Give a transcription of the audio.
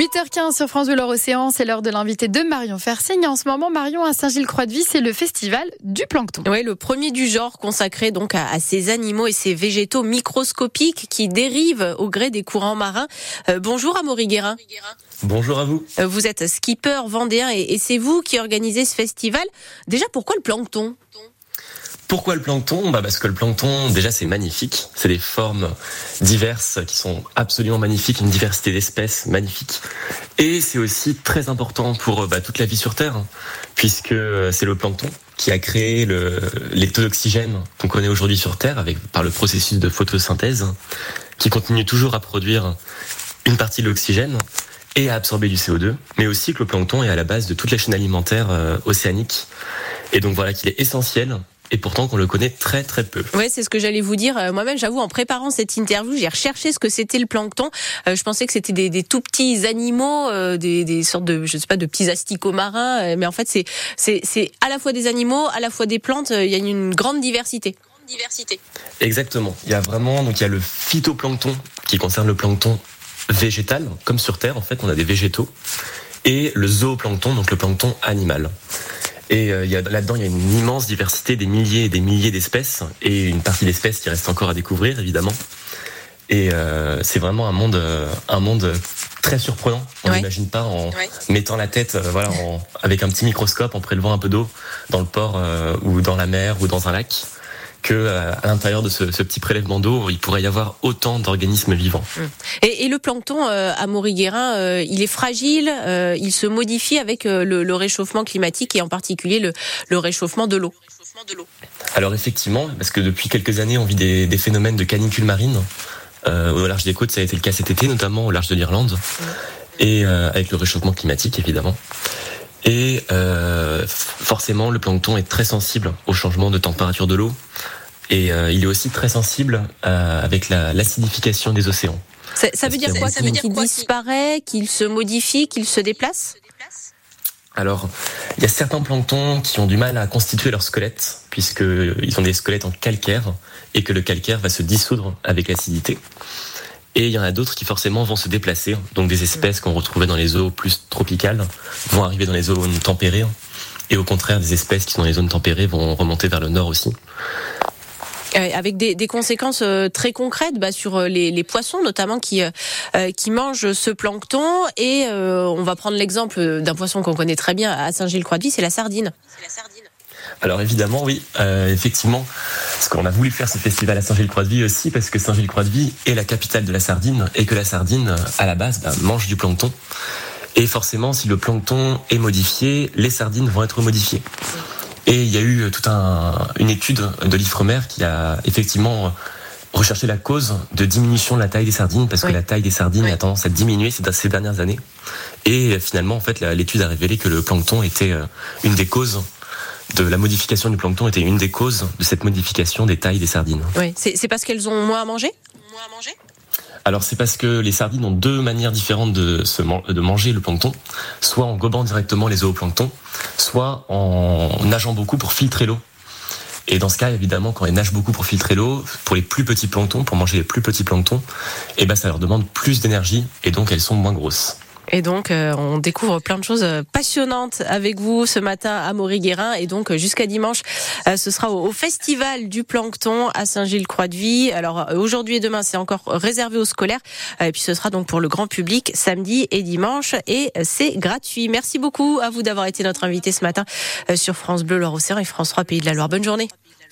8h15 sur France Bleu Océan, c'est l'heure de l'invité de Marion Fersigne. En ce moment, Marion à Saint-Gilles-Croix-de-Vie, c'est le festival du plancton. Oui, le premier du genre consacré donc à, ces animaux et ces végétaux microscopiques qui dérivent au gré des courants marins. Euh, bonjour Amaury Guérin. Bonjour à vous. Euh, vous êtes skipper vendéen et, et c'est vous qui organisez ce festival. Déjà, pourquoi le plancton? Pourquoi le plancton? Bah Parce que le plancton, déjà, c'est magnifique. C'est des formes diverses qui sont absolument magnifiques, une diversité d'espèces magnifique. Et c'est aussi très important pour bah, toute la vie sur Terre, puisque euh, c'est le plancton qui a créé le, les taux d'oxygène qu'on connaît aujourd'hui sur Terre avec, par le processus de photosynthèse, qui continue toujours à produire une partie de l'oxygène et à absorber du CO2, mais aussi que le plancton est à la base de toute la chaîne alimentaire euh, océanique. Et donc voilà qu'il est essentiel et pourtant qu'on le connaît très très peu. Oui, c'est ce que j'allais vous dire. Euh, moi-même, j'avoue, en préparant cette interview, j'ai recherché ce que c'était le plancton. Euh, je pensais que c'était des, des, tout petits animaux, euh, des, des, sortes de, je sais pas, de petits asticots marins. mais en fait, c'est c'est à la fois des animaux, à la fois des plantes. Il y a une grande diversité. Diversité. Exactement. Il y a vraiment donc il y a le phytoplancton qui concerne le plancton végétal, comme sur Terre en fait, on a des végétaux, et le zooplancton, donc le plancton animal. Et euh, là-dedans, il y a une immense diversité, des milliers et des milliers d'espèces, et une partie d'espèces qui reste encore à découvrir, évidemment. Et euh, c'est vraiment un monde, euh, un monde très surprenant. On n'imagine pas en mettant la tête, voilà, avec un petit microscope, en prélevant un peu d'eau dans le port ou dans la mer ou dans un lac que euh, à l'intérieur de ce, petit prélèvement d'eau, il pourrait y avoir autant d'organismes vivants. Hum. Et, le plancton euh, à Maurice-Guérin, euh, il est fragile, il se modifie avec le, réchauffement climatique et en particulier le, réchauffement de l'eau. Alors effectivement, parce que depuis quelques années, on vit des, phénomènes de canicule marine. au large des côtes, ça a été le cas cet été, notamment au large de l'Irlande, hum. et avec le réchauffement climatique, évidemment. Et euh, forcément, le plancton est très sensible au changement de température de l'eau. Et euh, il est aussi très sensible euh, avec l'acidification des océans. Ça, veut dire quoi? Ça veut dire qu'il disparaît, qu'il se modifie, qu'il se déplace? Alors, il y a certains planctons qui ont du mal à constituer leur squelette, puisqu'ils ont des squelettes en calcaire, et que le calcaire va se dissoudre avec l'acidité. Et il y en a d'autres qui forcément vont se déplacer. Donc des espèces qu'on retrouvait dans les eaux plus tropicales vont arriver dans les zones tempérées. Et au contraire, des espèces qui sont dans les zones tempérées vont remonter vers le nord aussi. Euh, avec des, des, conséquences euh, très concrètes bah, sur euh, les, les, poissons notamment qui qui mangent ce plancton et on va prendre l'exemple d'un poisson qu'on connaît très bien à Saint-Gilles-Croix-de-Vie, c'est la sardine. Alors évidemment, oui, euh, effectivement, parce qu'on a voulu faire ce festival à Saint-Gilles-Croix-de-Vie aussi, parce que Saint-Gilles-Croix-de-Vie est la capitale de la sardine, et que la sardine, à la base, ben, mange du plancton. Et forcément, si le plancton est modifié, les sardines vont être modifiées. Et il y a eu toute un, une étude de l'IFREMER qui a effectivement recherché la cause de diminution de la taille des sardines, parce que la taille des sardines a tendance à diminuer ces dernières années. Et finalement, en fait, l'étude a révélé que le plancton était euh, une des causes de la modification du plancton était une des causes de cette modification des tailles des sardines. Oui, c'est parce qu'elles ont moins à manger? Moins à manger? Alors c'est parce que les sardines ont deux manières différentes de, se manger le plancton, soit en gobant directement les zooplanctons, soit en nageant beaucoup pour filtrer l'eau. Et dans ce cas, évidemment, quand elles nagent beaucoup pour filtrer l'eau, pour les plus petits planctons, pour manger les plus petits planctons, eh ben ça leur demande plus d'énergie et donc elles sont moins grosses. Et donc, euh, on découvre plein de choses euh, passionnantes avec vous ce matin à Maurice-Guérin. Et donc, euh, jusqu'à dimanche, ce sera au, Festival du Plancton à Saint-Gilles-Croix-de-Vie. Alors, aujourd'hui et demain, c'est encore réservé aux scolaires. Et puis, ce sera donc pour le grand public samedi et dimanche. Et c'est gratuit. Merci beaucoup à vous d'avoir été notre invité ce matin sur France Bleu, Loire-Océan et France 3 Pays de la Loire. Bonne journée.